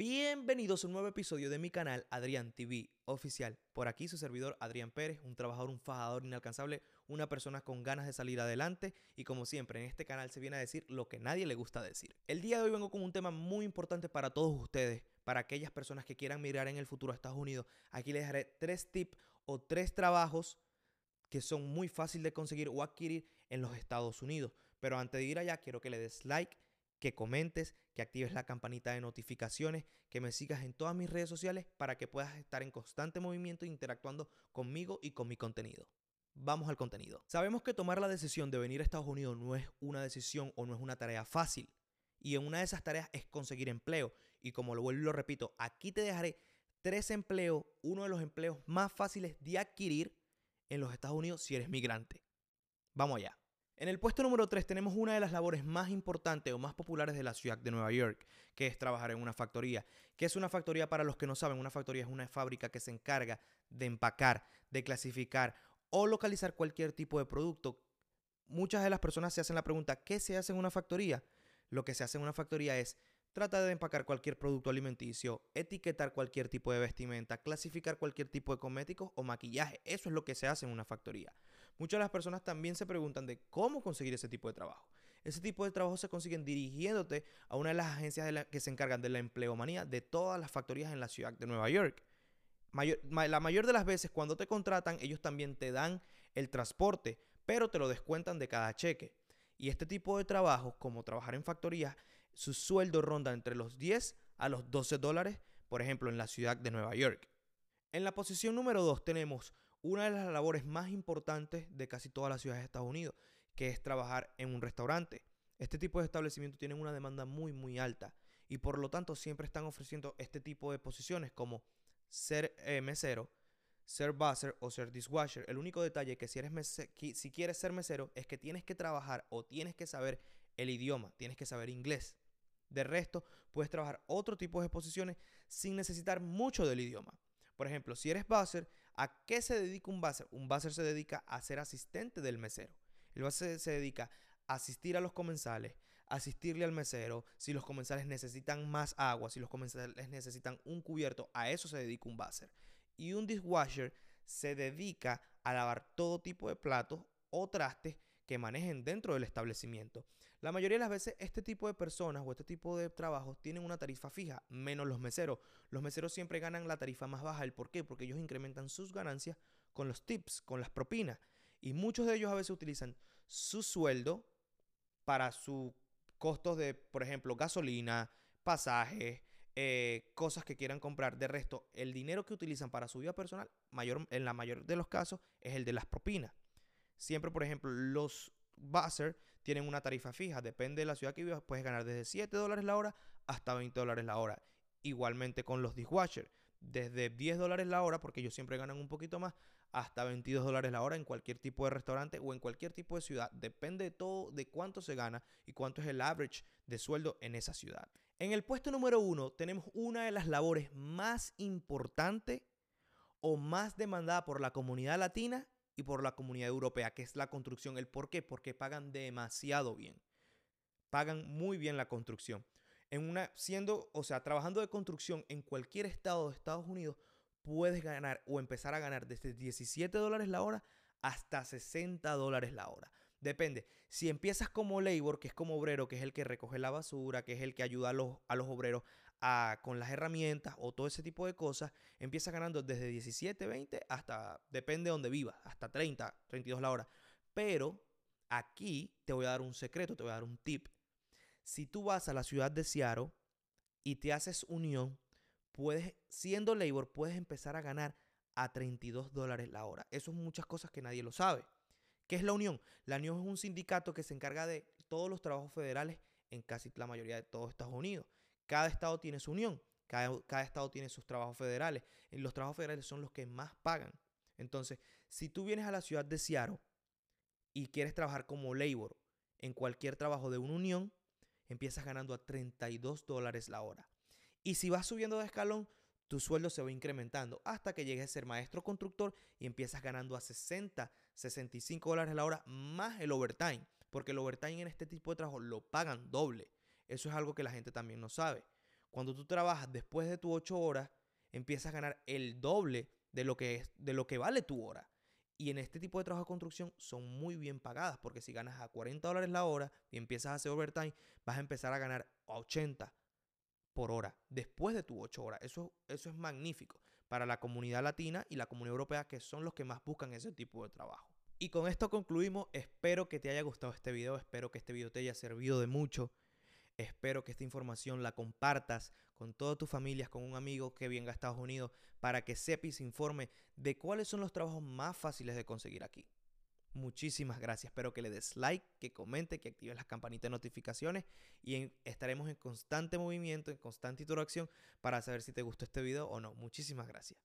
Bienvenidos a un nuevo episodio de mi canal Adrián TV Oficial. Por aquí su servidor Adrián Pérez, un trabajador, un fajador inalcanzable, una persona con ganas de salir adelante y como siempre en este canal se viene a decir lo que nadie le gusta decir. El día de hoy vengo con un tema muy importante para todos ustedes, para aquellas personas que quieran mirar en el futuro a Estados Unidos. Aquí les daré tres tips o tres trabajos que son muy fáciles de conseguir o adquirir en los Estados Unidos. Pero antes de ir allá quiero que le des like que comentes, que actives la campanita de notificaciones, que me sigas en todas mis redes sociales para que puedas estar en constante movimiento interactuando conmigo y con mi contenido. Vamos al contenido. Sabemos que tomar la decisión de venir a Estados Unidos no es una decisión o no es una tarea fácil. Y en una de esas tareas es conseguir empleo. Y como lo vuelvo y lo repito, aquí te dejaré tres empleos, uno de los empleos más fáciles de adquirir en los Estados Unidos si eres migrante. Vamos allá. En el puesto número 3 tenemos una de las labores más importantes o más populares de la ciudad de Nueva York, que es trabajar en una factoría. ¿Qué es una factoría para los que no saben? Una factoría es una fábrica que se encarga de empacar, de clasificar o localizar cualquier tipo de producto. Muchas de las personas se hacen la pregunta, ¿qué se hace en una factoría? Lo que se hace en una factoría es Trata de empacar cualquier producto alimenticio, etiquetar cualquier tipo de vestimenta, clasificar cualquier tipo de cosméticos o maquillaje. Eso es lo que se hace en una factoría. Muchas de las personas también se preguntan de cómo conseguir ese tipo de trabajo. Ese tipo de trabajo se consiguen dirigiéndote a una de las agencias que se encargan de la empleomanía de todas las factorías en la ciudad de Nueva York. la mayor de las veces cuando te contratan, ellos también te dan el transporte, pero te lo descuentan de cada cheque. Y este tipo de trabajos, como trabajar en factorías, su sueldo ronda entre los 10 a los 12 dólares, por ejemplo, en la ciudad de Nueva York. En la posición número 2 tenemos una de las labores más importantes de casi todas las ciudades de Estados Unidos, que es trabajar en un restaurante. Este tipo de establecimientos tienen una demanda muy, muy alta y por lo tanto siempre están ofreciendo este tipo de posiciones como ser eh, mesero, ser buzzer o ser dishwasher. El único detalle que si, si quieres ser mesero es que tienes que trabajar o tienes que saber el idioma, tienes que saber inglés. De resto, puedes trabajar otro tipo de posiciones sin necesitar mucho del idioma. Por ejemplo, si eres buzzer, ¿a qué se dedica un buzzer? Un buzzer se dedica a ser asistente del mesero. El buzzer se dedica a asistir a los comensales, asistirle al mesero, si los comensales necesitan más agua, si los comensales necesitan un cubierto, a eso se dedica un buzzer. Y un dishwasher se dedica a lavar todo tipo de platos o trastes que manejen dentro del establecimiento. La mayoría de las veces este tipo de personas o este tipo de trabajos tienen una tarifa fija, menos los meseros. Los meseros siempre ganan la tarifa más baja. ¿El por qué? Porque ellos incrementan sus ganancias con los tips, con las propinas. Y muchos de ellos a veces utilizan su sueldo para sus costos de, por ejemplo, gasolina, pasajes, eh, cosas que quieran comprar. De resto, el dinero que utilizan para su vida personal, mayor, en la mayoría de los casos, es el de las propinas. Siempre, por ejemplo, los buzzer tienen una tarifa fija. Depende de la ciudad que vivas, puedes ganar desde 7 dólares la hora hasta 20 dólares la hora. Igualmente con los dishwasher, desde 10 dólares la hora, porque ellos siempre ganan un poquito más, hasta 22 dólares la hora en cualquier tipo de restaurante o en cualquier tipo de ciudad. Depende de todo de cuánto se gana y cuánto es el average de sueldo en esa ciudad. En el puesto número uno tenemos una de las labores más importantes o más demandada por la comunidad latina y por la comunidad europea, que es la construcción. ¿El por qué? Porque pagan demasiado bien. Pagan muy bien la construcción. En una, siendo, o sea, trabajando de construcción en cualquier estado de Estados Unidos, puedes ganar o empezar a ganar desde 17 dólares la hora hasta 60 dólares la hora. Depende. Si empiezas como labor, que es como obrero, que es el que recoge la basura, que es el que ayuda a los, a los obreros con las herramientas o todo ese tipo de cosas, empiezas ganando desde 17, 20 hasta, depende de donde vivas, hasta 30, 32 la hora. Pero aquí te voy a dar un secreto, te voy a dar un tip. Si tú vas a la ciudad de Seattle y te haces unión, puedes, siendo labor, puedes empezar a ganar a 32 dólares la hora. Eso es muchas cosas que nadie lo sabe. ¿Qué es la unión? La unión es un sindicato que se encarga de todos los trabajos federales en casi la mayoría de todos Estados Unidos. Cada estado tiene su unión, cada, estado tiene sus trabajos federales. Y los trabajos federales son los que más pagan. Entonces, si tú vienes a la ciudad de Seattle y quieres trabajar como labor en cualquier trabajo de una unión, empiezas ganando a 32 dólares la hora. Y si vas subiendo de escalón, tu sueldo se va incrementando hasta que llegues a ser maestro constructor y empiezas ganando a 60, 65 dólares la hora más el overtime. Porque el overtime en este tipo de trabajo lo pagan doble. Eso es algo que la gente también no sabe. Cuando tú trabajas después de tus 8 horas, empiezas a ganar el doble de lo que, es, de lo que vale tu hora. Y en este tipo de trabajo de construcción son muy bien pagadas, porque si ganas a 40 dólares la hora y empiezas a hacer overtime, vas a empezar a ganar a 80 por hora después de tus 8 horas. Eso, eso es magnífico para la comunidad latina y la comunidad europea, que son los que más buscan ese tipo de trabajo. Y con esto concluimos. Espero que te haya gustado este video. Espero que este video te haya servido de mucho. Espero que esta información la compartas con todas tus familias, con un amigo que venga a Estados Unidos, para que sepa y se informe de cuáles son los trabajos más fáciles de conseguir aquí. Muchísimas gracias. Espero que le des like, que comente, que actives las campanitas de notificaciones y estaremos en constante movimiento, en constante interacción para saber si te gustó este video o no. Muchísimas gracias.